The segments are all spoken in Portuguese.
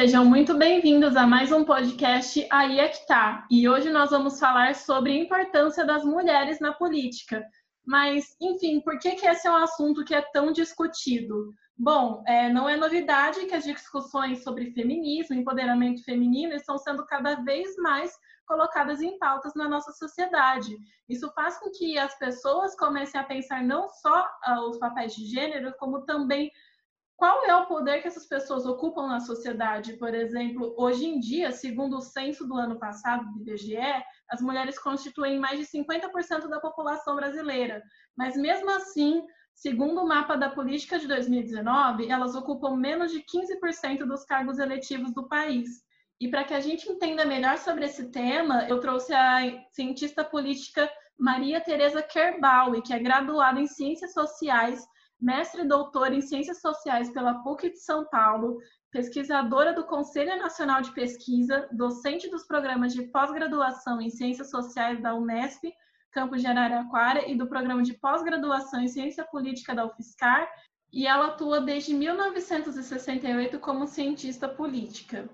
sejam muito bem-vindos a mais um podcast Aí é que tá. E hoje nós vamos falar sobre a importância das mulheres na política. Mas, enfim, por que, que esse é um assunto que é tão discutido? Bom, é, não é novidade que as discussões sobre feminismo, empoderamento feminino, estão sendo cada vez mais colocadas em pautas na nossa sociedade. Isso faz com que as pessoas comecem a pensar não só uh, os papéis de gênero, como também qual é o poder que essas pessoas ocupam na sociedade? Por exemplo, hoje em dia, segundo o censo do ano passado do IBGE, as mulheres constituem mais de 50% da população brasileira. Mas mesmo assim, segundo o mapa da política de 2019, elas ocupam menos de 15% dos cargos eletivos do país. E para que a gente entenda melhor sobre esse tema, eu trouxe a cientista política Maria Tereza Kerbaui, que é graduada em Ciências Sociais mestre e doutora em Ciências Sociais pela PUC de São Paulo, pesquisadora do Conselho Nacional de Pesquisa, docente dos programas de pós-graduação em Ciências Sociais da Unesp, campus de Araraquara, e do programa de pós-graduação em Ciência Política da UFSCar, e ela atua desde 1968 como cientista política.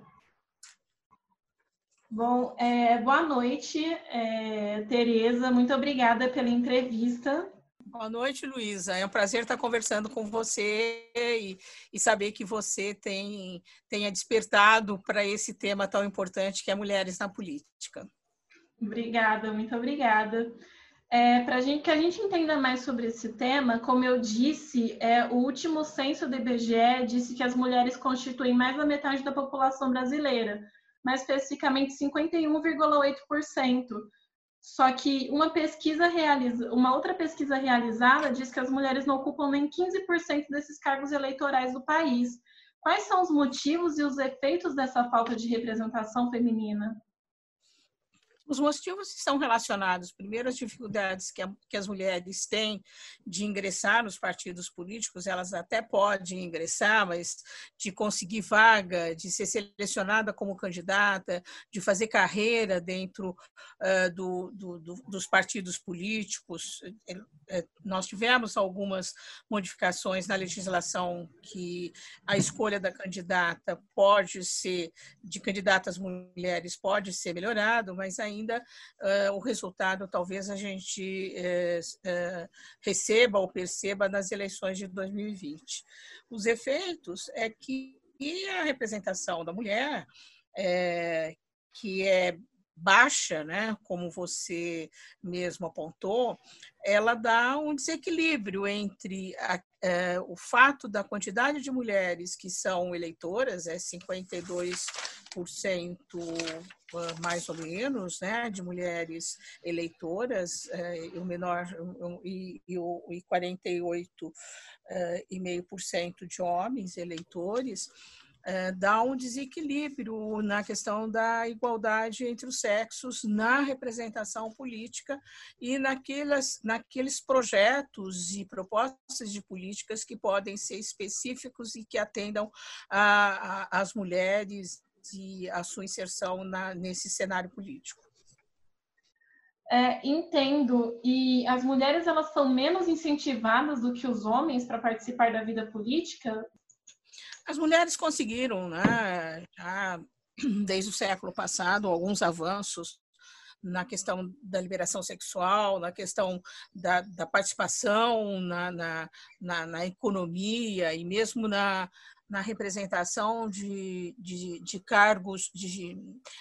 Bom, é, boa noite, é, Tereza. Muito obrigada pela entrevista. Boa noite, Luísa. É um prazer estar conversando com você e, e saber que você tem, tenha despertado para esse tema tão importante que é mulheres na política. Obrigada, muito obrigada. É, para que a gente entenda mais sobre esse tema, como eu disse, é, o último censo do IBGE disse que as mulheres constituem mais da metade da população brasileira, mais especificamente 51,8%. Só que uma pesquisa realiza, uma outra pesquisa realizada diz que as mulheres não ocupam nem 15% desses cargos eleitorais do país. Quais são os motivos e os efeitos dessa falta de representação feminina? Os motivos estão relacionados, primeiro, às dificuldades que, a, que, as mulheres têm de ingressar nos partidos políticos, elas até podem ingressar, mas de conseguir vaga, de ser selecionada como candidata, de fazer carreira dentro uh, do, do, do, dos partidos políticos. Nós tivemos algumas modificações na legislação que a escolha da candidata pode ser, de candidatas mulheres, pode ser melhorado, mas ainda ainda uh, o resultado talvez a gente uh, receba ou perceba nas eleições de 2020. Os efeitos é que a representação da mulher, é, que é baixa, né, como você mesmo apontou, ela dá um desequilíbrio entre a, é, o fato da quantidade de mulheres que são eleitoras, é 52% mais ou menos, né, de mulheres eleitoras, é, e o menor e, e, e 48,5% de homens eleitores, é, dá um desequilíbrio na questão da igualdade entre os sexos na representação política e naqueles, naqueles projetos e propostas de políticas que podem ser específicos e que atendam às mulheres e a sua inserção na, nesse cenário político. É, entendo. E as mulheres elas são menos incentivadas do que os homens para participar da vida política? As mulheres conseguiram, né, já desde o século passado, alguns avanços na questão da liberação sexual, na questão da, da participação na, na, na, na, economia e mesmo na, na representação de, de, de cargos de,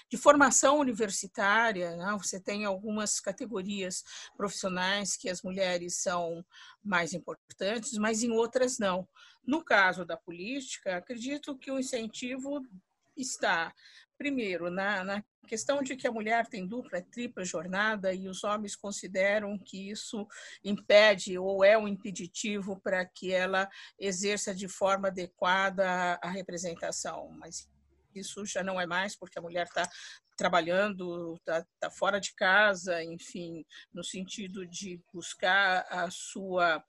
de, formação universitária. Né? Você tem algumas categorias profissionais que as mulheres são mais importantes, mas em outras não. No caso da política, acredito que o incentivo está, primeiro, na, na questão de que a mulher tem dupla, tripla jornada e os homens consideram que isso impede ou é um impeditivo para que ela exerça de forma adequada a representação. Mas isso já não é mais, porque a mulher está trabalhando, está tá fora de casa, enfim, no sentido de buscar a sua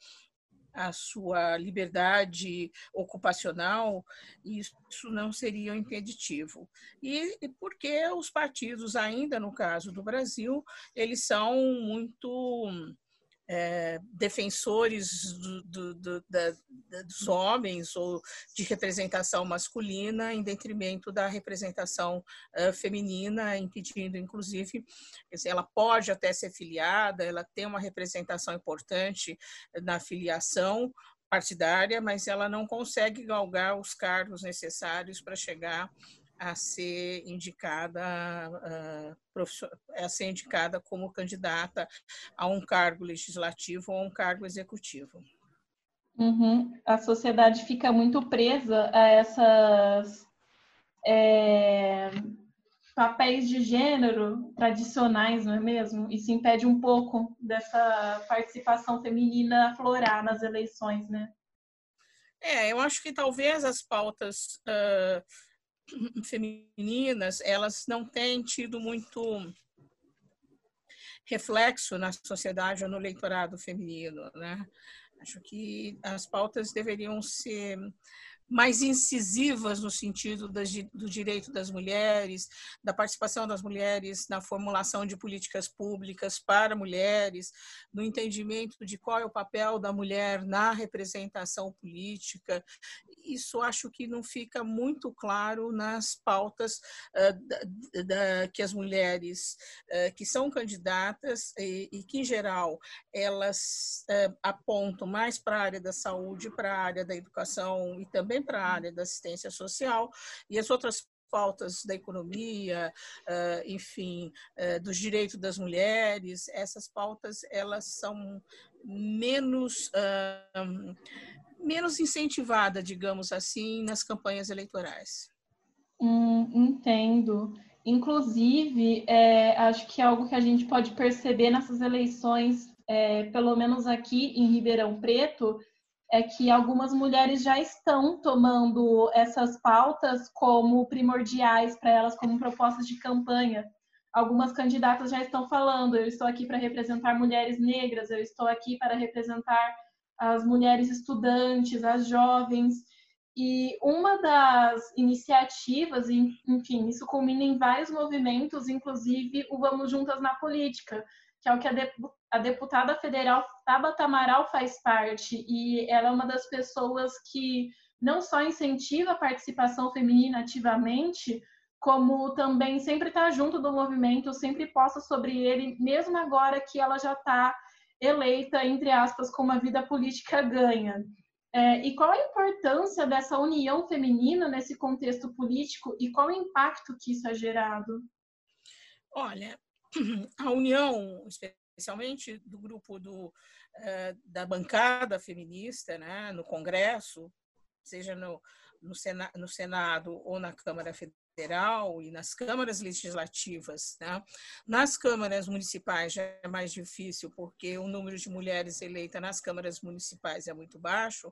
a sua liberdade ocupacional, isso não seria um impeditivo. E, porque os partidos, ainda no caso do Brasil, eles são muito é, defensores do, do, do, da, dos homens ou de representação masculina em detrimento da representação uh, feminina, impedindo, inclusive, dizer, ela pode até ser filiada, ela tem uma representação importante na filiação partidária, mas ela não consegue galgar os cargos necessários para chegar a ser indicada a ser indicada como candidata a um cargo legislativo ou a um cargo executivo. Uhum. A sociedade fica muito presa a essas é, papéis de gênero tradicionais, não é mesmo? E se impede um pouco dessa participação feminina aflorar nas eleições, né? É, eu acho que talvez as pautas uh, femininas, elas não têm tido muito reflexo na sociedade ou no eleitorado feminino, né? Acho que as pautas deveriam ser mais incisivas no sentido do direito das mulheres, da participação das mulheres na formulação de políticas públicas para mulheres, no entendimento de qual é o papel da mulher na representação política. Isso acho que não fica muito claro nas pautas uh, da, da, que as mulheres uh, que são candidatas e, e, que, em geral, elas uh, apontam mais para a área da saúde, para a área da educação e também também para a área da assistência social e as outras pautas da economia, enfim, dos direitos das mulheres, essas pautas elas são menos menos incentivada, digamos assim, nas campanhas eleitorais. Hum, entendo. Inclusive, é, acho que é algo que a gente pode perceber nessas eleições, é, pelo menos aqui em Ribeirão Preto, é que algumas mulheres já estão tomando essas pautas como primordiais para elas, como propostas de campanha. Algumas candidatas já estão falando: eu estou aqui para representar mulheres negras, eu estou aqui para representar as mulheres estudantes, as jovens. E uma das iniciativas, enfim, isso culmina em vários movimentos, inclusive o Vamos Juntas na Política, que é o que a deputada federal Tabata Amaral faz parte, e ela é uma das pessoas que não só incentiva a participação feminina ativamente, como também sempre está junto do movimento, sempre posta sobre ele, mesmo agora que ela já está eleita, entre aspas, com uma vida política ganha. É, e qual a importância dessa união feminina nesse contexto político e qual o impacto que isso é gerado? Olha, a união, especialmente do grupo do, eh, da bancada feminista né, no Congresso, seja no, no, no Senado ou na Câmara federal e nas câmaras legislativas. Né? Nas câmaras municipais já é mais difícil, porque o número de mulheres eleitas nas câmaras municipais é muito baixo,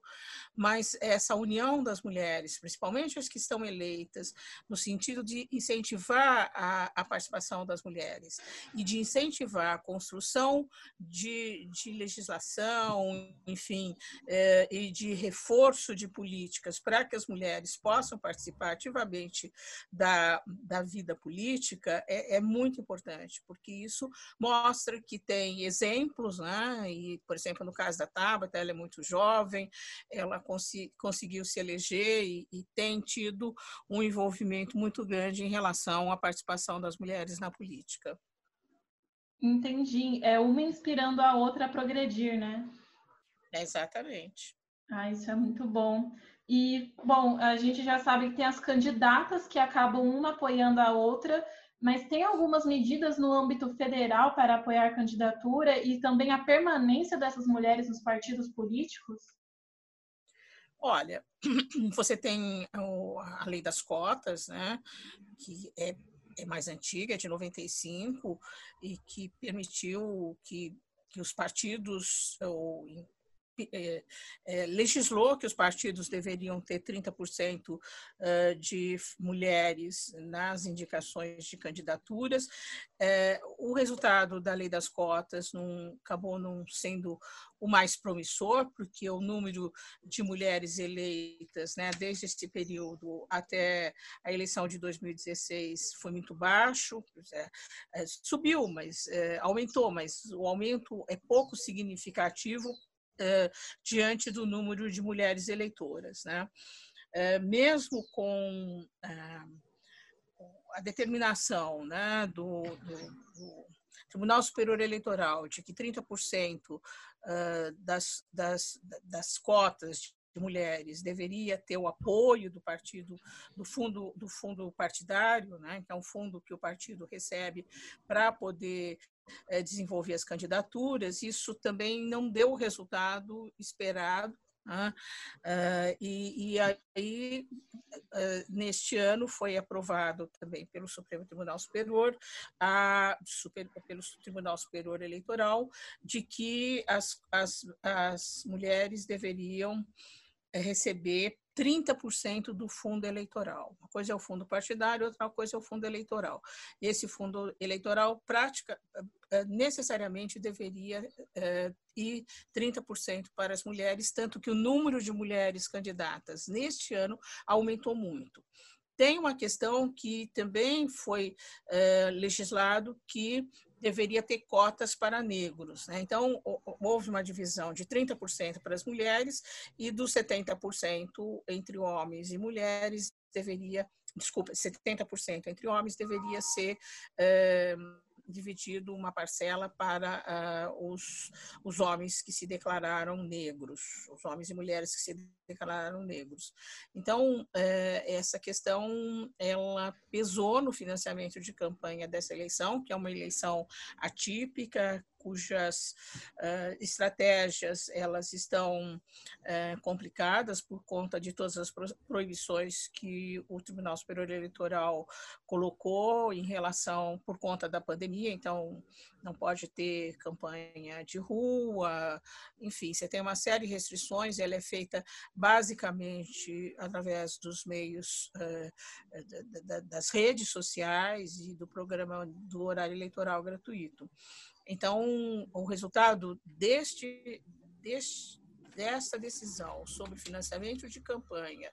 mas essa união das mulheres, principalmente as que estão eleitas, no sentido de incentivar a, a participação das mulheres e de incentivar a construção de, de legislação, enfim, é, e de reforço de políticas para que as mulheres possam participar ativamente da, da vida política é, é, muito importante, porque isso mostra que tem exemplos, né? e, por exemplo, no caso da Tabata, ela é muito jovem, ela conseguiu se eleger e, e tem tido um envolvimento muito grande em relação à participação das mulheres na política. Entendi. É uma inspirando a outra a progredir, né? Exatamente. Ah, isso é muito bom. E, bom, a gente já sabe que tem as candidatas que acabam uma apoiando a outra, mas tem algumas medidas no âmbito federal para apoiar a candidatura e também a permanência dessas mulheres nos partidos políticos? Olha, você tem a lei das cotas, né, que é, é mais antiga, é de 95, e que permitiu que, que os partidos, ou é, é, legislou que os partidos deveriam ter 30% de mulheres nas indicações de candidaturas. O resultado da lei das cotas não, acabou não sendo o mais promissor, porque o número de mulheres eleitas, né, desde esse período até a eleição de 2016, foi muito baixo. É, é, subiu, mas é, aumentou, mas o aumento é pouco significativo é, diante do número de mulheres eleitoras. Né? É, mesmo com é, a determinação né, do, do, do Tribunal Superior Eleitoral de que 30% das, das, das cotas de mulheres deveria ter o apoio do partido do fundo do fundo partidário né que é um fundo que o partido recebe para poder é, desenvolver as candidaturas isso também não deu o resultado esperado né? Uh, e, e, aí, uh, neste ano, foi aprovado também pelo Supremo Tribunal Superior, a, super, pelo Tribunal Superior Eleitoral, de que as, as, as mulheres deveriam é receber 30% do fundo eleitoral. Uma coisa é o fundo partidário, outra coisa é o fundo eleitoral. Esse fundo eleitoral, prática, eh, necessariamente deveria é, ir 30% para as mulheres, tanto que o número de mulheres candidatas neste ano aumentou muito. Tem uma questão que também foi legislado que deveria ter cotas para negros. Né? Então, houve uma divisão de 30% para as mulheres e dos 70% entre homens e mulheres deveria, desculpa, 70% entre homens deveria ser é, dividido uma parcela para uh, os, os homens que se declararam negros, os homens e mulheres que se declararam negros. Então, uh, essa questão, ela pesou no financiamento de campanha dessa eleição, que é uma eleição atípica, cujas uh, estratégias elas estão uh, complicadas por conta de todas as proibições que o Tribunal Superior Eleitoral colocou em relação por conta da pandemia. Então, não pode ter campanha de rua, enfim, você tem uma série de restrições. Ela é feita basicamente através dos meios uh, das redes sociais e do programa do horário eleitoral gratuito. Então, o resultado deste, deste dessa decisão sobre financiamento de campanha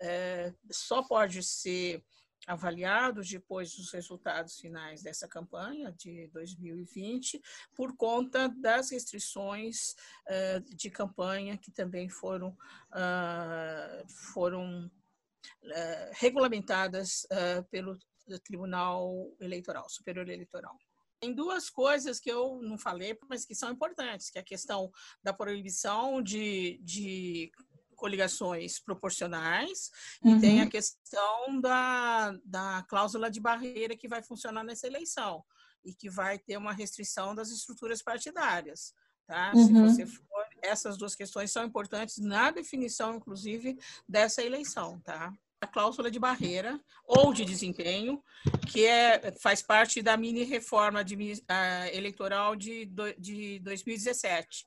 é, só pode ser avaliado depois dos resultados finais dessa campanha de 2020, por conta das restrições uh, de campanha que também foram, uh, foram uh, regulamentadas pelo Tribunal Eleitoral, Superior Eleitoral. Tem duas coisas que eu não falei, mas que são importantes, que é a questão da proibição de, de coligações proporcionais uhum. e tem a questão da, da cláusula de barreira que vai funcionar nessa eleição e que vai ter uma restrição das estruturas partidárias. Tá? Uhum. Se você for, essas duas questões são importantes na definição, inclusive, dessa eleição. Tá? A cláusula de barreira ou de desempenho, que é, faz parte da mini reforma de, uh, eleitoral de, de 2017,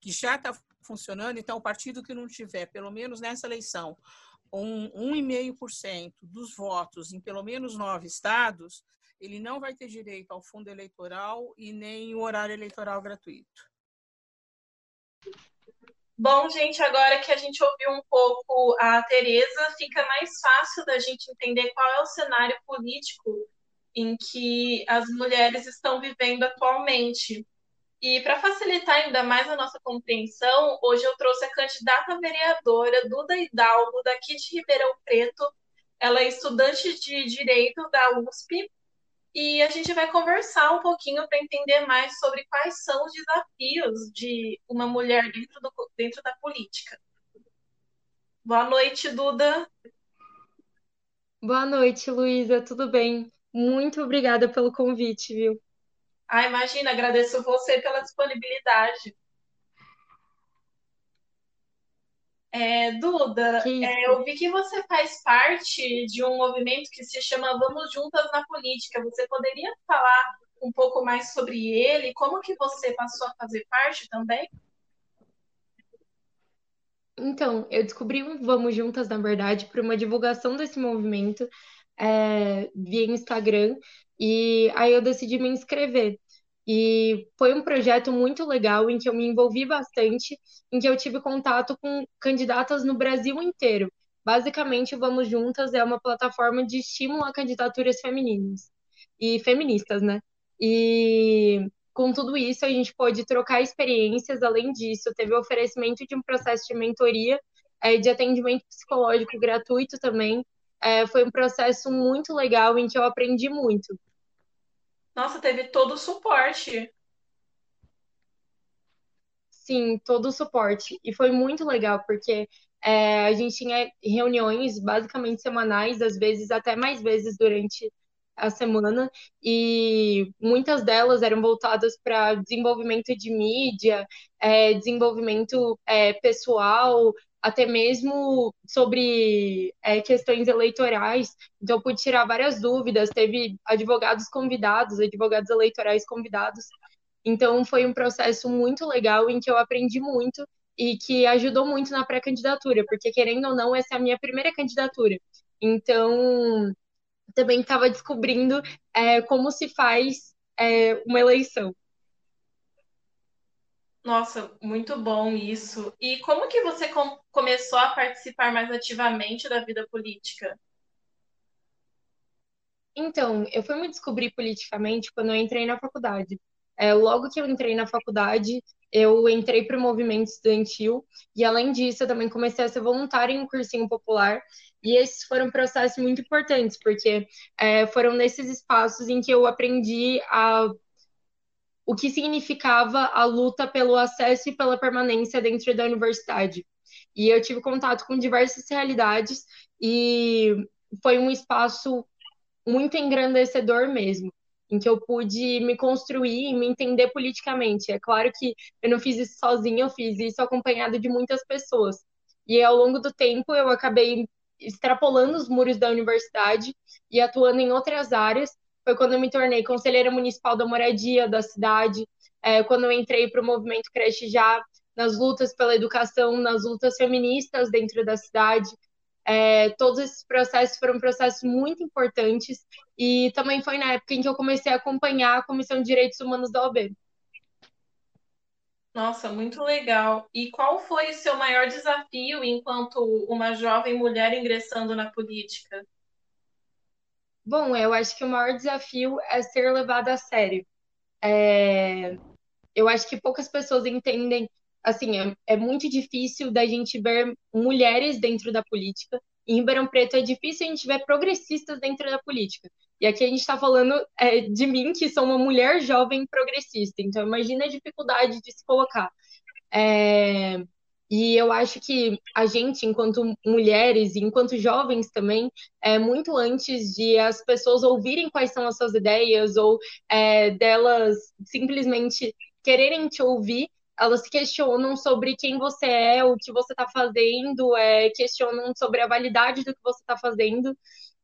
que já está funcionando. Então, o partido que não tiver, pelo menos nessa eleição, um 1,5% dos votos em pelo menos nove estados, ele não vai ter direito ao fundo eleitoral e nem o horário eleitoral gratuito. Bom, gente, agora que a gente ouviu um pouco a Tereza, fica mais fácil da gente entender qual é o cenário político em que as mulheres estão vivendo atualmente. E para facilitar ainda mais a nossa compreensão, hoje eu trouxe a candidata vereadora Duda Hidalgo, daqui de Ribeirão Preto. Ela é estudante de Direito da USP e a gente vai conversar um pouquinho para entender mais sobre quais são os desafios de uma mulher dentro, do, dentro da política. Boa noite, Duda. Boa noite, Luísa. Tudo bem? Muito obrigada pelo convite, viu? Ah, imagina, agradeço você pela disponibilidade. É, Duda, é, eu vi que você faz parte de um movimento que se chama Vamos Juntas na Política. Você poderia falar um pouco mais sobre ele? Como que você passou a fazer parte também? Então, eu descobri um Vamos Juntas, na verdade, por uma divulgação desse movimento é, via Instagram, e aí eu decidi me inscrever. E foi um projeto muito legal em que eu me envolvi bastante, em que eu tive contato com candidatas no Brasil inteiro. Basicamente, Vamos Juntas é uma plataforma de estímulo a candidaturas femininas e feministas, né? E com tudo isso, a gente pôde trocar experiências. Além disso, teve o oferecimento de um processo de mentoria, é, de atendimento psicológico gratuito também. É, foi um processo muito legal em que eu aprendi muito. Nossa, teve todo o suporte. Sim, todo o suporte. E foi muito legal, porque é, a gente tinha reuniões basicamente semanais, às vezes até mais vezes durante a semana, e muitas delas eram voltadas para desenvolvimento de mídia, é, desenvolvimento é, pessoal, até mesmo sobre é, questões eleitorais. Então, pude tirar várias dúvidas. Teve advogados convidados, advogados eleitorais convidados. Então, foi um processo muito legal em que eu aprendi muito e que ajudou muito na pré-candidatura, porque, querendo ou não, essa é a minha primeira candidatura. Então, também estava descobrindo é, como se faz é, uma eleição. Nossa, muito bom isso. E como que você com começou a participar mais ativamente da vida política? Então, eu fui me descobrir politicamente quando eu entrei na faculdade. É, logo que eu entrei na faculdade, eu entrei para o movimento estudantil e, além disso, eu também comecei a ser voluntária em um cursinho popular. E esses foram processos muito importantes, porque é, foram nesses espaços em que eu aprendi a o que significava a luta pelo acesso e pela permanência dentro da universidade. E eu tive contato com diversas realidades e foi um espaço muito engrandecedor mesmo, em que eu pude me construir e me entender politicamente. É claro que eu não fiz isso sozinha, eu fiz isso acompanhado de muitas pessoas. E ao longo do tempo eu acabei extrapolando os muros da universidade e atuando em outras áreas foi quando eu me tornei conselheira municipal da moradia da cidade, é, quando eu entrei para o movimento Creche Já, nas lutas pela educação, nas lutas feministas dentro da cidade. É, todos esses processos foram processos muito importantes e também foi na época em que eu comecei a acompanhar a Comissão de Direitos Humanos da OAB. Nossa, muito legal. E qual foi o seu maior desafio enquanto uma jovem mulher ingressando na política? Bom, eu acho que o maior desafio é ser levado a sério. É... Eu acho que poucas pessoas entendem, assim, é, é muito difícil da gente ver mulheres dentro da política. Em Ribeirão Preto é difícil a gente ver progressistas dentro da política. E aqui a gente está falando é, de mim, que sou uma mulher jovem progressista. Então, imagina a dificuldade de se colocar. É... E eu acho que a gente, enquanto mulheres e enquanto jovens também, é muito antes de as pessoas ouvirem quais são as suas ideias ou é, delas simplesmente quererem te ouvir, elas questionam sobre quem você é, o que você está fazendo, é, questionam sobre a validade do que você está fazendo.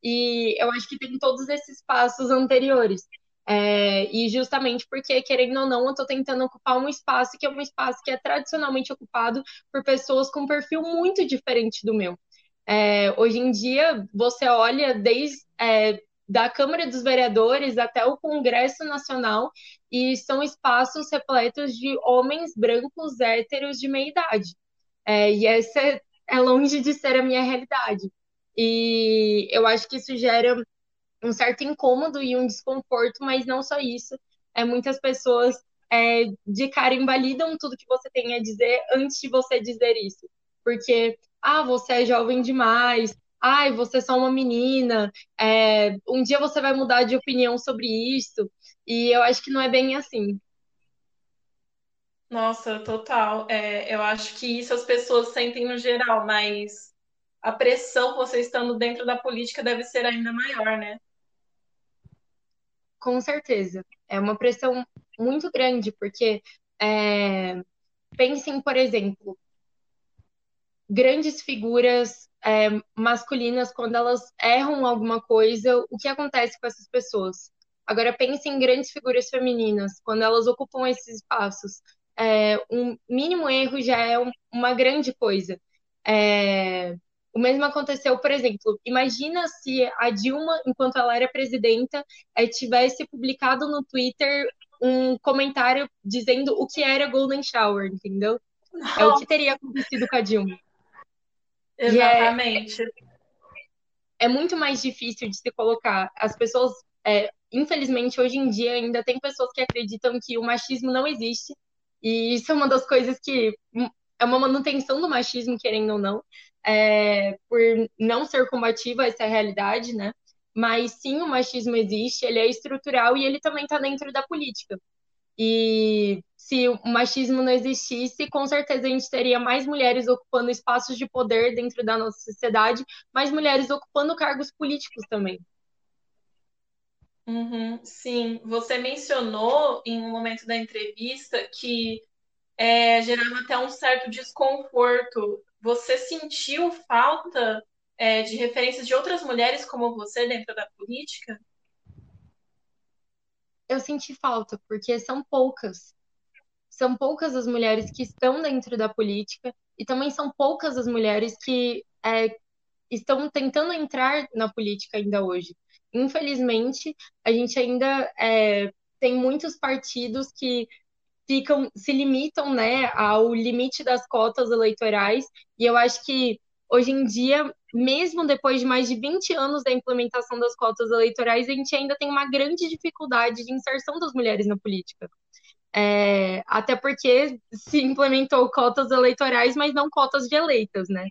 E eu acho que tem todos esses passos anteriores. É, e justamente porque, querendo ou não, eu estou tentando ocupar um espaço que é um espaço que é tradicionalmente ocupado por pessoas com um perfil muito diferente do meu. É, hoje em dia, você olha desde é, da Câmara dos Vereadores até o Congresso Nacional e são espaços repletos de homens brancos héteros de meia idade. É, e essa é longe de ser a minha realidade. E eu acho que isso gera um certo incômodo e um desconforto, mas não só isso. É, muitas pessoas é, de cara invalidam tudo que você tem a dizer antes de você dizer isso. Porque, ah, você é jovem demais, ai, você é só uma menina, é, um dia você vai mudar de opinião sobre isso. E eu acho que não é bem assim. Nossa, total. É, eu acho que isso as pessoas sentem no geral, mas a pressão você estando dentro da política deve ser ainda maior, né? Com certeza. É uma pressão muito grande, porque é, pensem, por exemplo, grandes figuras é, masculinas, quando elas erram alguma coisa, o que acontece com essas pessoas? Agora, pensem em grandes figuras femininas, quando elas ocupam esses espaços. É, um mínimo erro já é um, uma grande coisa. É... O mesmo aconteceu, por exemplo, imagina se a Dilma, enquanto ela era presidenta, é, tivesse publicado no Twitter um comentário dizendo o que era Golden Shower, entendeu? Não. É o que teria acontecido com a Dilma. É Exatamente. É, é, muito mais difícil de se colocar. As pessoas, é, infelizmente, hoje em dia ainda tem pessoas que acreditam que o machismo não existe. E isso é uma das coisas que é uma manutenção do machismo, querendo ou não é, por não ser combativa essa realidade, né? Mas sim, o machismo existe, ele é estrutural e ele também está dentro da política. E se o machismo não existisse, com certeza a gente teria mais mulheres ocupando espaços de poder dentro da nossa sociedade, mais mulheres ocupando cargos políticos também. Uhum, sim, você mencionou em um momento da entrevista que é, gerava até um certo desconforto você sentiu falta é, de referências de outras mulheres como você dentro da política? Eu senti falta, porque são poucas. São poucas as mulheres que estão dentro da política e também são poucas as mulheres que é, estão tentando entrar na política ainda hoje. Infelizmente, a gente ainda é, tem muitos partidos que ficam se limitam, né, ao limite das cotas eleitorais, e eu acho que hoje em dia, mesmo depois de mais de 20 anos da implementação das cotas eleitorais, a gente ainda tem uma grande dificuldade de inserção das mulheres na política. É, até porque se implementou cotas eleitorais, mas não cotas de eleitas, né?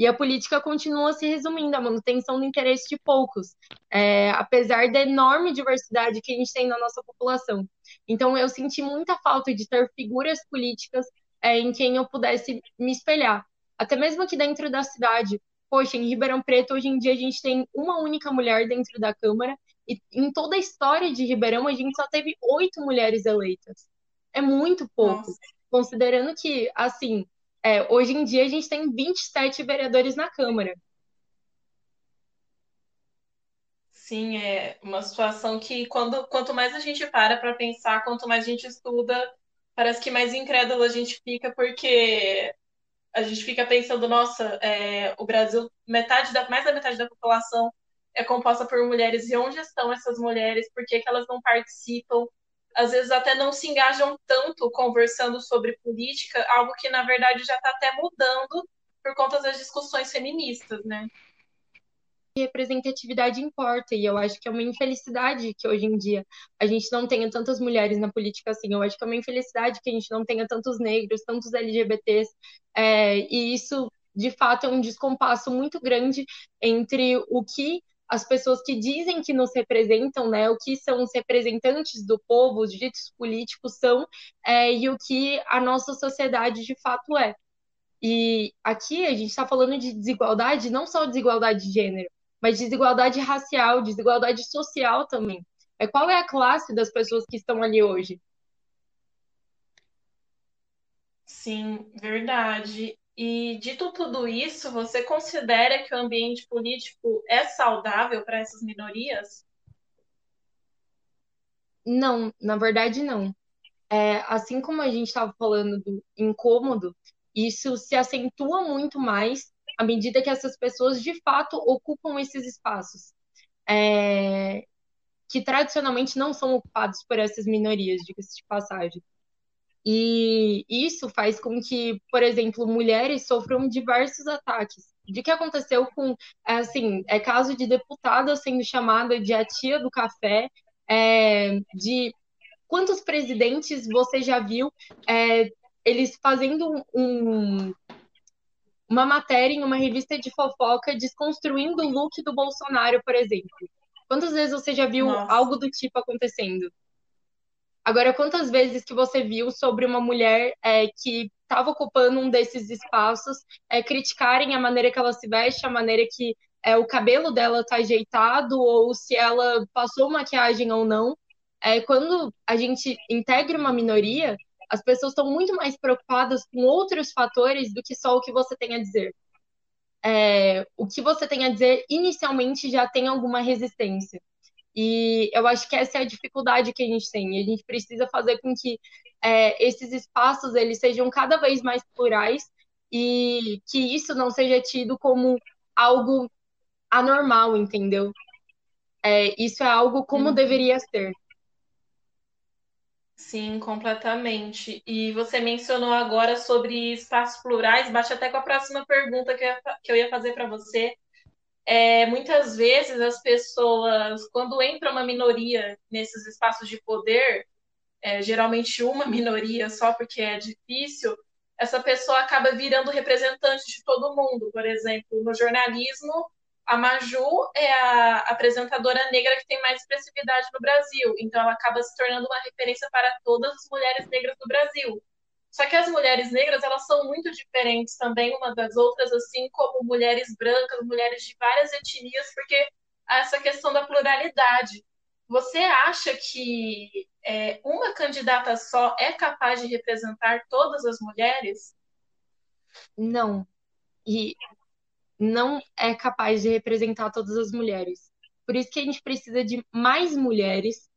E a política continua se resumindo à manutenção do interesse de poucos, é, apesar da enorme diversidade que a gente tem na nossa população. Então, eu senti muita falta de ter figuras políticas é, em quem eu pudesse me espelhar. Até mesmo aqui dentro da cidade. Poxa, em Ribeirão Preto, hoje em dia, a gente tem uma única mulher dentro da Câmara, e em toda a história de Ribeirão, a gente só teve oito mulheres eleitas. É muito pouco. Nossa. Considerando que, assim, é, hoje em dia a gente tem 27 vereadores na Câmara. Sim, é uma situação que quando, quanto mais a gente para para pensar, quanto mais a gente estuda, parece que mais incrédulo a gente fica, porque a gente fica pensando, nossa, é, o Brasil, metade da, mais da metade da população é composta por mulheres, e onde estão essas mulheres? Por que, que elas não participam? Às vezes até não se engajam tanto conversando sobre política, algo que na verdade já está até mudando por conta das discussões feministas, né? representatividade importa e eu acho que é uma infelicidade que hoje em dia a gente não tenha tantas mulheres na política assim. Eu acho que é uma infelicidade que a gente não tenha tantos negros, tantos LGBTs é, e isso de fato é um descompasso muito grande entre o que as pessoas que dizem que nos representam, né, o que são os representantes do povo, os ditos políticos são, é, e o que a nossa sociedade de fato é. E aqui a gente está falando de desigualdade, não só desigualdade de gênero, mas desigualdade racial, desigualdade social também. É qual é a classe das pessoas que estão ali hoje? Sim, verdade. E dito tudo isso, você considera que o ambiente político é saudável para essas minorias? Não, na verdade não. É, assim como a gente estava falando do incômodo, isso se acentua muito mais à medida que essas pessoas de fato ocupam esses espaços, é, que tradicionalmente não são ocupados por essas minorias, diga-se de passagem. E isso faz com que, por exemplo, mulheres sofram diversos ataques. De que aconteceu com, assim, é caso de deputada sendo chamada de a tia do café, é, de quantos presidentes você já viu é, eles fazendo um, uma matéria em uma revista de fofoca desconstruindo o look do Bolsonaro, por exemplo. Quantas vezes você já viu Nossa. algo do tipo acontecendo? Agora, quantas vezes que você viu sobre uma mulher é, que estava ocupando um desses espaços é, criticarem a maneira que ela se veste, a maneira que é, o cabelo dela está ajeitado, ou se ela passou maquiagem ou não? É, quando a gente integra uma minoria, as pessoas estão muito mais preocupadas com outros fatores do que só o que você tem a dizer. É, o que você tem a dizer inicialmente já tem alguma resistência. E eu acho que essa é a dificuldade que a gente tem. A gente precisa fazer com que é, esses espaços eles sejam cada vez mais plurais e que isso não seja tido como algo anormal, entendeu? É, isso é algo como uhum. deveria ser. Sim, completamente. E você mencionou agora sobre espaços plurais, bate até com a próxima pergunta que eu ia fazer para você. É, muitas vezes as pessoas, quando entra uma minoria nesses espaços de poder, é, geralmente uma minoria só porque é difícil, essa pessoa acaba virando representante de todo mundo. Por exemplo, no jornalismo, a Maju é a apresentadora negra que tem mais expressividade no Brasil, então ela acaba se tornando uma referência para todas as mulheres negras do Brasil. Só que as mulheres negras, elas são muito diferentes também umas das outras, assim como mulheres brancas, mulheres de várias etnias, porque essa questão da pluralidade. Você acha que é, uma candidata só é capaz de representar todas as mulheres? Não. E não é capaz de representar todas as mulheres. Por isso que a gente precisa de mais mulheres,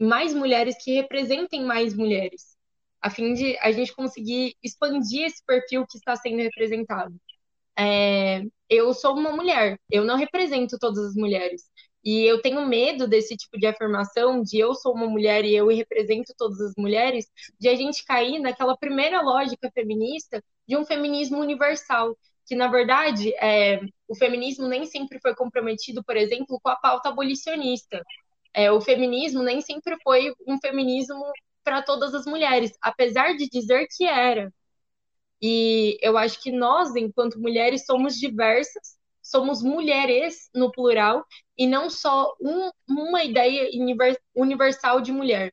mais mulheres que representem mais mulheres, a fim de a gente conseguir expandir esse perfil que está sendo representado. É, eu sou uma mulher, eu não represento todas as mulheres. E eu tenho medo desse tipo de afirmação, de eu sou uma mulher e eu represento todas as mulheres, de a gente cair naquela primeira lógica feminista de um feminismo universal, que na verdade é, o feminismo nem sempre foi comprometido, por exemplo, com a pauta abolicionista. É, o feminismo nem sempre foi um feminismo para todas as mulheres, apesar de dizer que era. E eu acho que nós, enquanto mulheres, somos diversas, somos mulheres no plural e não só um, uma ideia universal de mulher.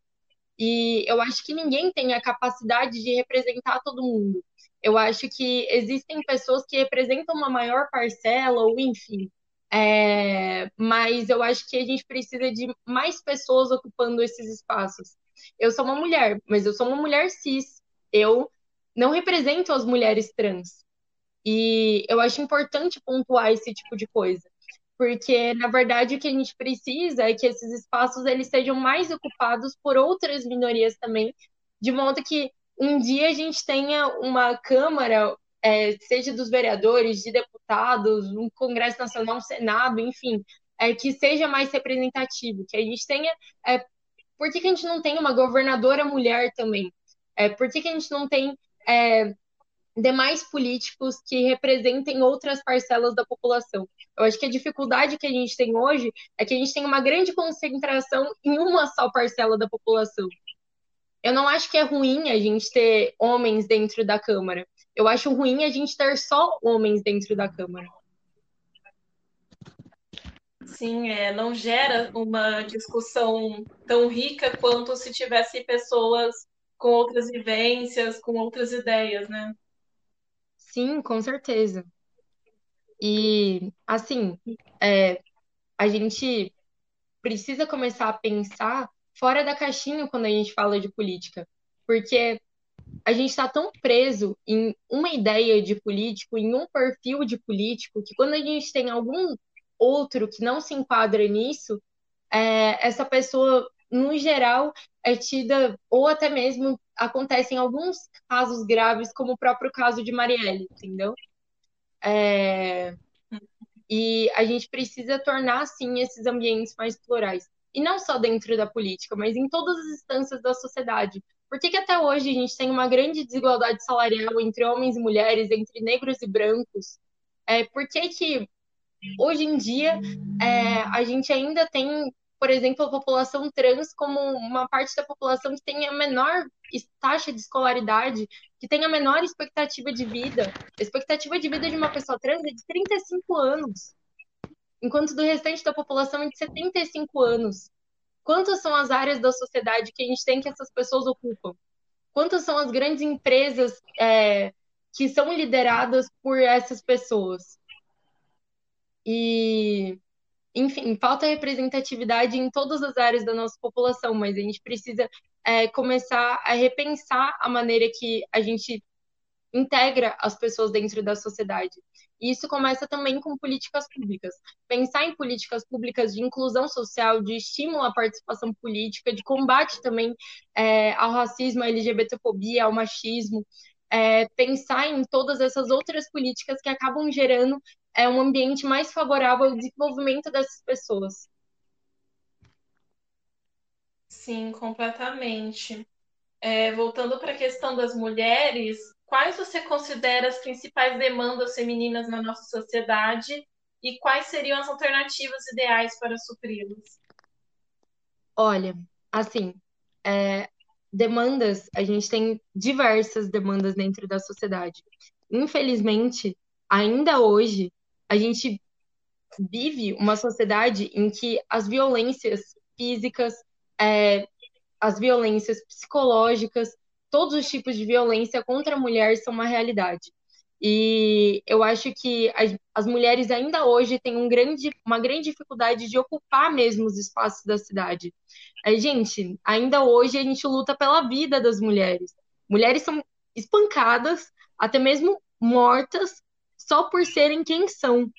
E eu acho que ninguém tem a capacidade de representar todo mundo. Eu acho que existem pessoas que representam uma maior parcela, ou enfim. É, mas eu acho que a gente precisa de mais pessoas ocupando esses espaços. Eu sou uma mulher, mas eu sou uma mulher cis. Eu não represento as mulheres trans. E eu acho importante pontuar esse tipo de coisa. Porque, na verdade, o que a gente precisa é que esses espaços eles sejam mais ocupados por outras minorias também, de modo que um dia a gente tenha uma Câmara, é, seja dos vereadores, de deputados, um Congresso Nacional, um Senado, enfim, é, que seja mais representativo, que a gente tenha. É, por que, que a gente não tem uma governadora mulher também? É, por que, que a gente não tem é, demais políticos que representem outras parcelas da população? Eu acho que a dificuldade que a gente tem hoje é que a gente tem uma grande concentração em uma só parcela da população. Eu não acho que é ruim a gente ter homens dentro da Câmara. Eu acho ruim a gente ter só homens dentro da Câmara. Sim, é, não gera uma discussão tão rica quanto se tivesse pessoas com outras vivências, com outras ideias, né? Sim, com certeza. E, assim, é, a gente precisa começar a pensar fora da caixinha quando a gente fala de política, porque a gente está tão preso em uma ideia de político, em um perfil de político, que quando a gente tem algum outro que não se enquadra nisso, é, essa pessoa, no geral, é tida, ou até mesmo acontecem alguns casos graves, como o próprio caso de Marielle, entendeu? É, e a gente precisa tornar, assim, esses ambientes mais plurais e não só dentro da política, mas em todas as instâncias da sociedade. Por que, que até hoje a gente tem uma grande desigualdade salarial entre homens e mulheres, entre negros e brancos? É, por que, que hoje em dia é, a gente ainda tem, por exemplo, a população trans como uma parte da população que tem a menor taxa de escolaridade, que tem a menor expectativa de vida? A expectativa de vida de uma pessoa trans é de 35 anos enquanto do restante da população é de 75 anos. Quantas são as áreas da sociedade que a gente tem que essas pessoas ocupam? Quantas são as grandes empresas é, que são lideradas por essas pessoas? E, enfim, falta representatividade em todas as áreas da nossa população, mas a gente precisa é, começar a repensar a maneira que a gente integra as pessoas dentro da sociedade. E isso começa também com políticas públicas. Pensar em políticas públicas de inclusão social, de estímulo à participação política, de combate também é, ao racismo, à LGBTfobia, ao machismo. é, pensar em todas essas outras políticas que acabam gerando é, um ambiente mais favorável ao desenvolvimento dessas pessoas. Sim, completamente. É, voltando para a questão das mulheres, quais você considera as principais demandas femininas na nossa sociedade e quais seriam as alternativas ideais para supri-las? Olha, assim, é, demandas, a gente tem diversas demandas dentro da sociedade. Infelizmente, ainda hoje, a gente vive uma sociedade em que as violências físicas, é, as violências psicológicas, todos os tipos de violência contra a mulher são uma realidade. E eu acho que as, mulheres ainda hoje têm um grande, uma grande dificuldade de ocupar mesmo os espaços da cidade. É, gente, ainda hoje a gente luta pela vida das mulheres. Mulheres são espancadas, até mesmo mortas, só por serem quem são.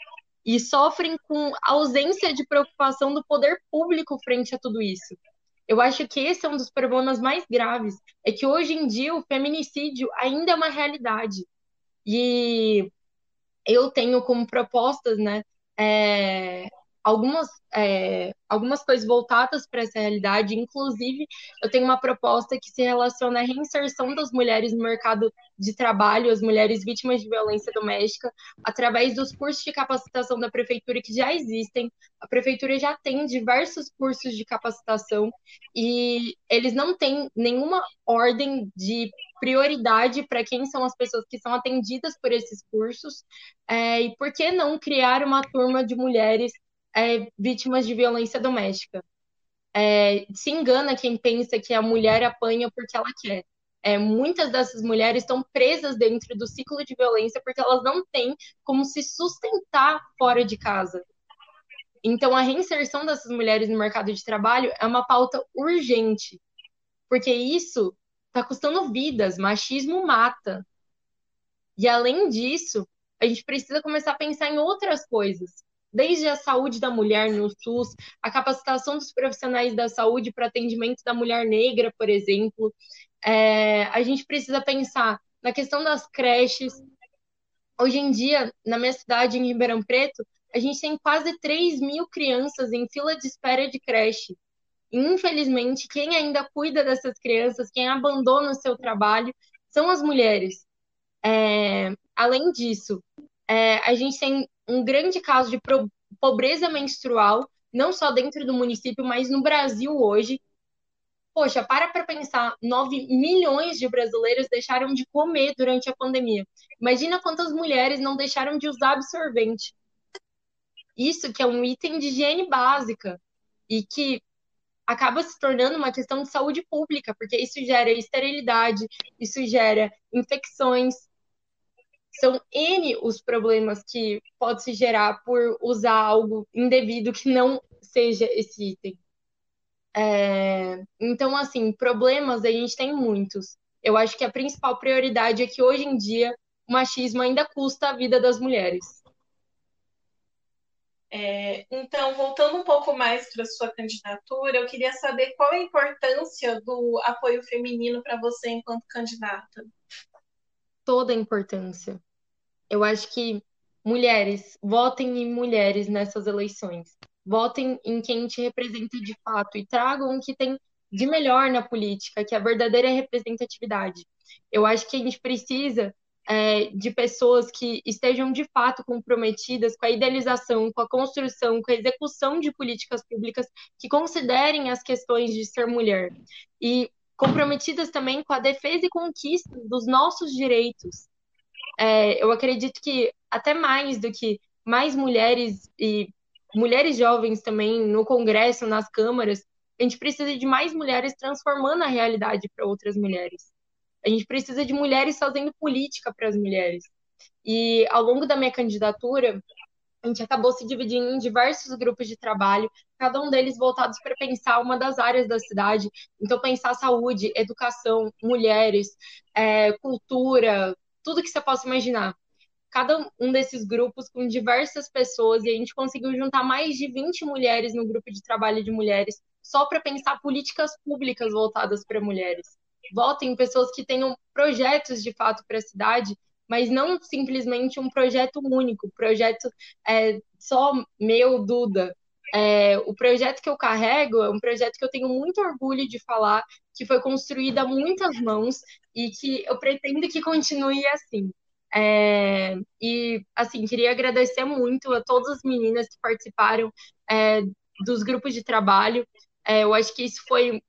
E sofrem com ausência de preocupação do poder público frente a tudo isso. Eu acho que esse é um dos problemas mais graves, é que hoje em dia o feminicídio ainda é uma realidade. E eu tenho como propostas, né, é, algumas, é, algumas coisas voltadas para essa realidade. Inclusive, eu tenho uma proposta que se relaciona à reinserção das mulheres no mercado de trabalho, as mulheres vítimas de violência doméstica, através dos cursos de capacitação da prefeitura que já existem. A prefeitura já tem diversos cursos de capacitação e eles não têm nenhuma ordem de prioridade para quem são as pessoas que são atendidas por esses cursos. É, e por que não criar uma turma de mulheres é, vítimas de violência doméstica. É, se engana quem pensa que a mulher apanha porque ela quer. É, muitas dessas mulheres estão presas dentro do ciclo de violência porque elas não têm como se sustentar fora de casa. Então, a reinserção dessas mulheres no mercado de trabalho é uma pauta urgente, porque isso está custando vidas, machismo mata. E além disso, a gente precisa começar a pensar em outras coisas desde a saúde da mulher no SUS, a capacitação dos profissionais da saúde para atendimento da mulher negra, por exemplo. É, a gente precisa pensar na questão das creches. Hoje em dia, na minha cidade, em Ribeirão Preto, a gente tem quase 3 mil crianças em fila de espera de creche. Infelizmente, quem ainda cuida dessas crianças, quem abandona o seu trabalho, são as mulheres. É, além disso, é, a gente tem um grande caso de pobreza menstrual, não só dentro do município, mas no Brasil hoje. Poxa, para para pensar, 9 milhões de brasileiros deixaram de comer durante a pandemia. Imagina quantas mulheres não deixaram de usar absorvente. Isso que é um item de higiene básica e que acaba se tornando uma questão de saúde pública, porque isso gera esterilidade, isso gera infecções, são N os problemas que pode se gerar por usar algo indevido que não seja esse item. É, então, assim, problemas a gente tem muitos. Eu acho que a principal prioridade é que hoje em dia o machismo ainda custa a vida das mulheres. É, então, voltando um pouco mais para a sua candidatura, eu queria saber qual a importância do apoio feminino para você enquanto candidata. Toda a importância. Eu acho que mulheres, votem em mulheres nessas eleições. Votem em quem te representa de fato e tragam o que tem de melhor na política, que é a verdadeira representatividade. Eu acho que a gente precisa é, de pessoas que estejam de fato comprometidas com a idealização, com a construção, com a execução de políticas públicas que considerem as questões de ser mulher e comprometidas também com a defesa e conquista dos nossos direitos, é, eu acredito que até mais do que mais mulheres e mulheres jovens também no Congresso, nas câmaras, a gente precisa de mais mulheres transformando a realidade para outras mulheres. A gente precisa de mulheres fazendo política para as mulheres. E ao longo da minha candidatura, a gente acabou se dividindo em diversos grupos de trabalho, cada um deles voltados para pensar uma das áreas da cidade. Então, pensar saúde, educação, mulheres, é, cultura, tudo que você possa imaginar. Cada um desses grupos com diversas pessoas, e a gente conseguiu juntar mais de 20 mulheres no grupo de trabalho de mulheres, só para pensar políticas públicas voltadas para mulheres. votem em pessoas que tenham projetos de fato para a cidade, mas não simplesmente um projeto único, projeto é, só meu, Duda. É, o projeto que eu carrego é um projeto que eu tenho muito orgulho de falar, que foi construído a muitas mãos e que eu pretendo que continue assim. É, e, assim, queria agradecer muito a todas as meninas que participaram é, dos grupos de trabalho. É, eu acho que isso foi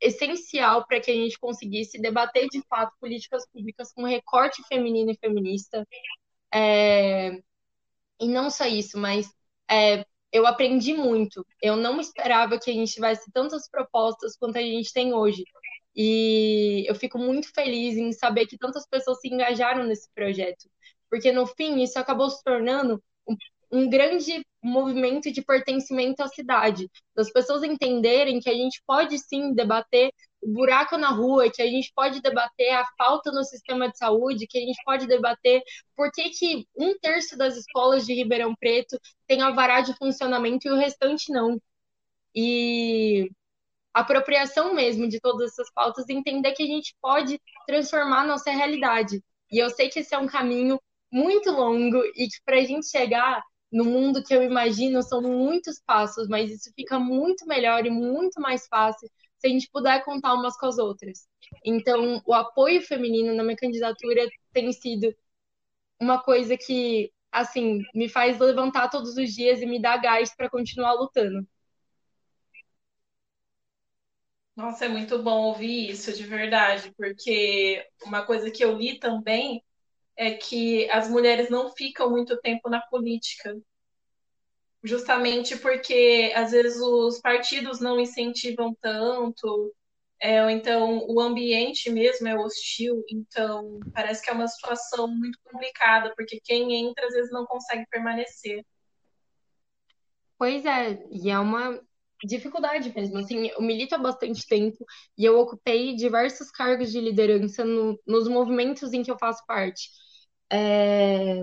essencial para que a gente conseguisse debater de fato políticas públicas com recorte feminino e feminista. É, e não só isso, mas é, eu aprendi muito. Eu não esperava que a gente tivesse tantas propostas quanto a gente tem hoje. E eu fico muito feliz em saber que tantas pessoas se engajaram nesse projeto. Porque no fim, isso acabou se tornando um, um grande movimento de pertencimento à cidade, das pessoas entenderem que a gente pode sim debater buraco na rua, que a gente pode debater a falta no sistema de saúde, que a gente pode debater por que, que um terço das escolas de Ribeirão Preto tem alvará de funcionamento e o restante não. E apropriação mesmo de todas essas pautas entender que a gente pode transformar a nossa realidade. E eu sei que esse é um caminho muito longo e que para a gente chegar no mundo que eu imagino são muitos passos, mas isso fica muito melhor e muito mais fácil se a gente puder contar umas com as outras. Então, o apoio feminino na minha candidatura tem sido uma coisa que, assim, me faz levantar todos os dias e me dá gás para continuar lutando. Nossa, é muito bom ouvir isso, de verdade, porque uma coisa que eu li também é que as mulheres não ficam muito tempo na política. Justamente porque às vezes os partidos não incentivam tanto, é, ou então o ambiente mesmo é hostil, então parece que é uma situação muito complicada, porque quem entra às vezes não consegue permanecer. Pois é, e é uma dificuldade mesmo. Assim, eu milito há bastante tempo e eu ocupei diversos cargos de liderança no, nos movimentos em que eu faço parte. É,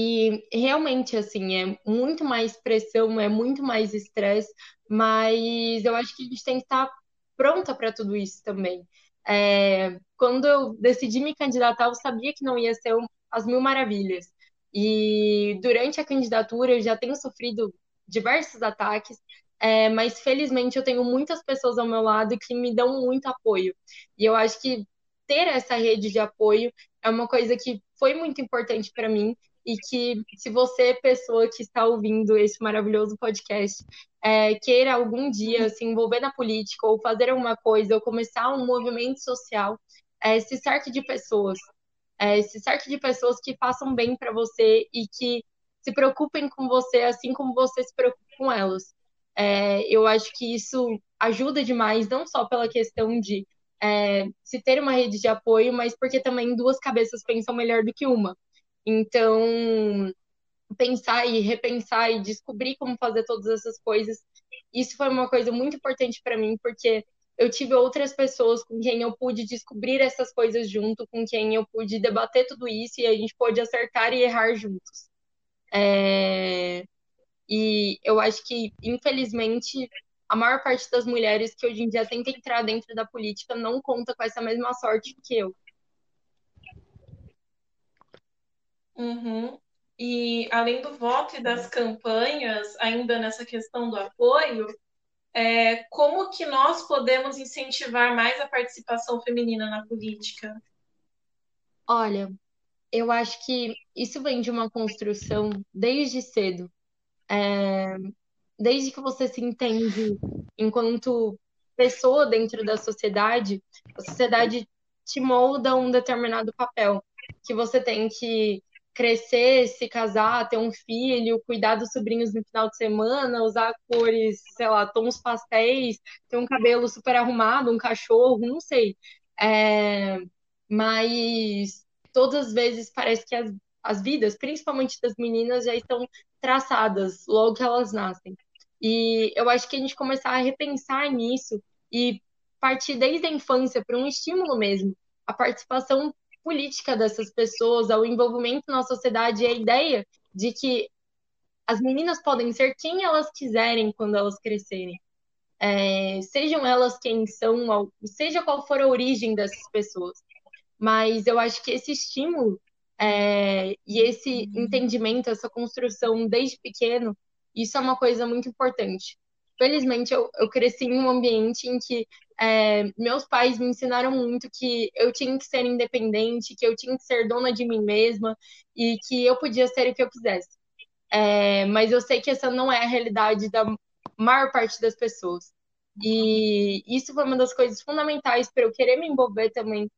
e realmente, assim, é muito mais pressão, é muito mais estresse, mas eu acho que a gente tem que estar pronta para tudo isso também. É, quando eu decidi me candidatar, eu sabia que não ia ser as mil maravilhas. E durante a candidatura eu já tenho sofrido diversos ataques, é, mas felizmente eu tenho muitas pessoas ao meu lado que me dão muito apoio. E eu acho que ter essa rede de apoio é uma coisa que foi muito importante para mim e que se você, pessoa que está ouvindo esse maravilhoso podcast, é, queira algum dia se envolver na política ou fazer alguma coisa ou começar um movimento social, é, se cerque de pessoas, é, se cerque de pessoas que façam bem para você e que se preocupem com você assim como você se preocupa com elas. É, eu acho que isso ajuda demais, não só pela questão de é, se ter uma rede de apoio, mas porque também duas cabeças pensam melhor do que uma. Então, pensar e repensar e descobrir como fazer todas essas coisas, isso foi uma coisa muito importante para mim, porque eu tive outras pessoas com quem eu pude descobrir essas coisas junto, com quem eu pude debater tudo isso e a gente pôde acertar e errar juntos. É... E eu acho que, infelizmente, a maior parte das mulheres que hoje em dia tenta entrar dentro da política não conta com essa mesma sorte que eu. Uhum. E além do voto e das campanhas, ainda nessa questão do apoio, é, como que nós podemos incentivar mais a participação feminina na política? Olha, eu acho que isso vem de uma construção desde cedo. É, desde que você se entende enquanto pessoa dentro da sociedade, a sociedade te molda um determinado papel, que você tem que crescer, se casar, ter um filho, cuidar dos sobrinhos no final de semana, usar cores, sei lá, tons pastéis, ter um cabelo super arrumado, um cachorro, não sei. É, mas todas as vezes parece que as, as vidas, principalmente das meninas, já estão traçadas logo que elas nascem. E eu acho que a gente começar a repensar nisso e partir desde a infância para um estímulo mesmo, a participação política dessas pessoas, ao envolvimento na sociedade e a ideia de que as meninas podem ser quem elas quiserem quando elas crescerem. é, sejam elas quem são, seja qual for a origem dessas pessoas. Mas eu acho que esse estímulo é, e esse entendimento, essa construção desde pequeno, isso é uma coisa muito importante. Felizmente, eu, eu cresci em um ambiente em que é, meus pais me ensinaram muito que eu tinha que ser independente, que eu tinha que ser dona de mim mesma e que eu podia ser o que eu quisesse. É, mas eu sei que essa não é a realidade da maior parte das pessoas. E isso foi uma das coisas fundamentais para eu querer me envolver também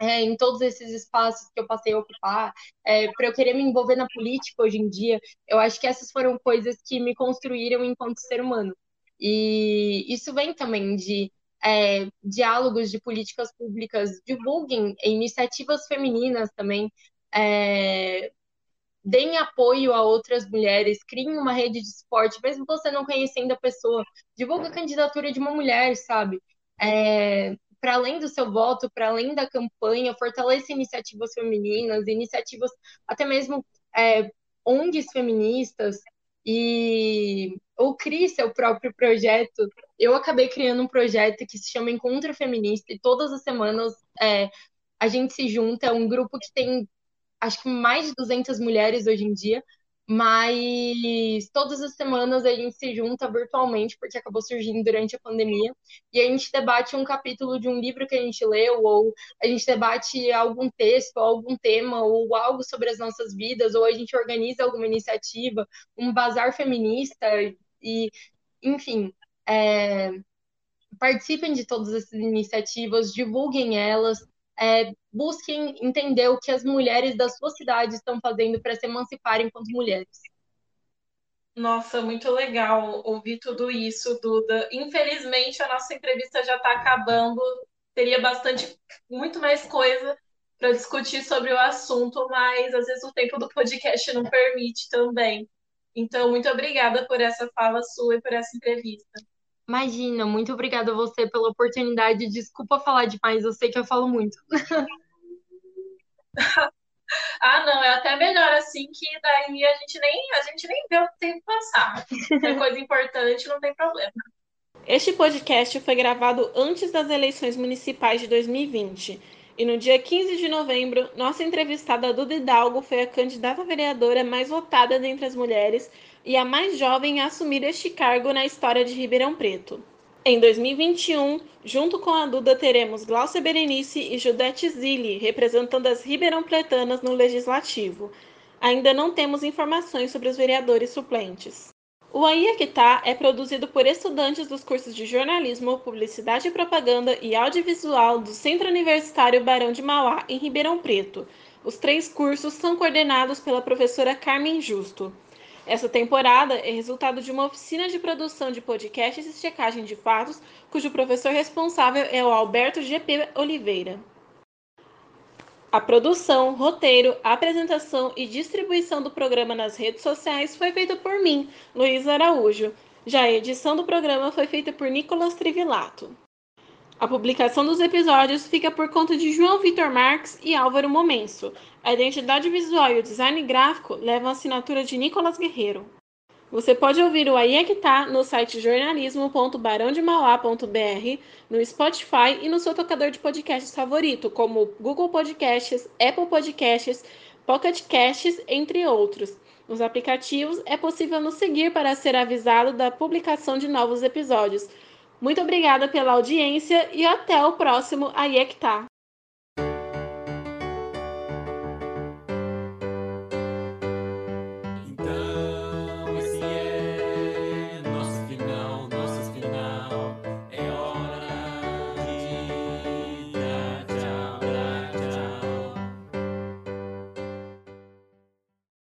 é, em todos esses espaços que eu passei a ocupar, é, para eu querer me envolver na política hoje em dia. Eu acho que essas foram coisas que me construíram enquanto ser humano. E isso vem também de é, diálogos de políticas públicas, divulguem iniciativas femininas também, é, deem apoio a outras mulheres, criem uma rede de esporte, mesmo você não conhecendo a pessoa, divulga a candidatura de uma mulher, sabe? É, para além do seu voto, para além da campanha, fortaleça iniciativas femininas, iniciativas até mesmo é, ONGs feministas, e ou crie seu próprio projeto. Eu acabei criando um projeto que se chama Encontro Feminista e todas as semanas é, a gente se junta, é um grupo que tem acho que mais de 200 mulheres hoje em dia, mas todas as semanas a gente se junta virtualmente, porque acabou surgindo durante a pandemia, e a gente debate um capítulo de um livro que a gente leu, ou a gente debate algum texto, algum tema, ou algo sobre as nossas vidas, ou a gente organiza alguma iniciativa, um bazar feminista, e, enfim. É, participem de todas essas iniciativas, divulguem elas, é, busquem entender o que as mulheres da sua cidade estão fazendo para se emanciparem enquanto mulheres. Nossa, muito legal ouvir tudo isso, Duda. Infelizmente, a nossa entrevista já está acabando. Teria bastante, muito mais coisa para discutir sobre o assunto, mas às vezes o tempo do podcast não permite também. Então, muito obrigada por essa fala sua e por essa entrevista. Imagina, muito obrigada a você pela oportunidade. Desculpa falar demais, eu sei que eu falo muito. ah, não, é até melhor assim que daí a gente nem a gente nem vê o tempo passar. É coisa importante, não tem problema. Este podcast foi gravado antes das eleições municipais de 2020. E no dia 15 de novembro, nossa entrevistada Duda Hidalgo foi a candidata vereadora mais votada dentre as mulheres e a mais jovem a assumir este cargo na história de Ribeirão Preto. Em 2021, junto com a Duda, teremos Glaucia Berenice e Judete Zilli, representando as Ribeirão Pretanas no Legislativo. Ainda não temos informações sobre os vereadores suplentes. O Aiaquitá é produzido por estudantes dos cursos de jornalismo, publicidade e propaganda e audiovisual do Centro Universitário Barão de Mauá, em Ribeirão Preto. Os três cursos são coordenados pela professora Carmen Justo. Essa temporada é resultado de uma oficina de produção de podcasts e checagem de fatos, cujo professor responsável é o Alberto GP Oliveira. A produção, roteiro, apresentação e distribuição do programa nas redes sociais foi feita por mim, Luiz Araújo. Já a edição do programa foi feita por Nicolas Trivilato. A publicação dos episódios fica por conta de João Vitor Marques e Álvaro Momenso. A identidade visual e o design gráfico levam a assinatura de Nicolas Guerreiro. Você pode ouvir o Aí é que tá no site jornalismo.barãodemauá.br, no Spotify e no seu tocador de podcasts favorito, como Google Podcasts, Apple Podcasts, Pocket Casts, entre outros. Nos aplicativos é possível nos seguir para ser avisado da publicação de novos episódios. Muito obrigada pela audiência e até o próximo Aí é que tá.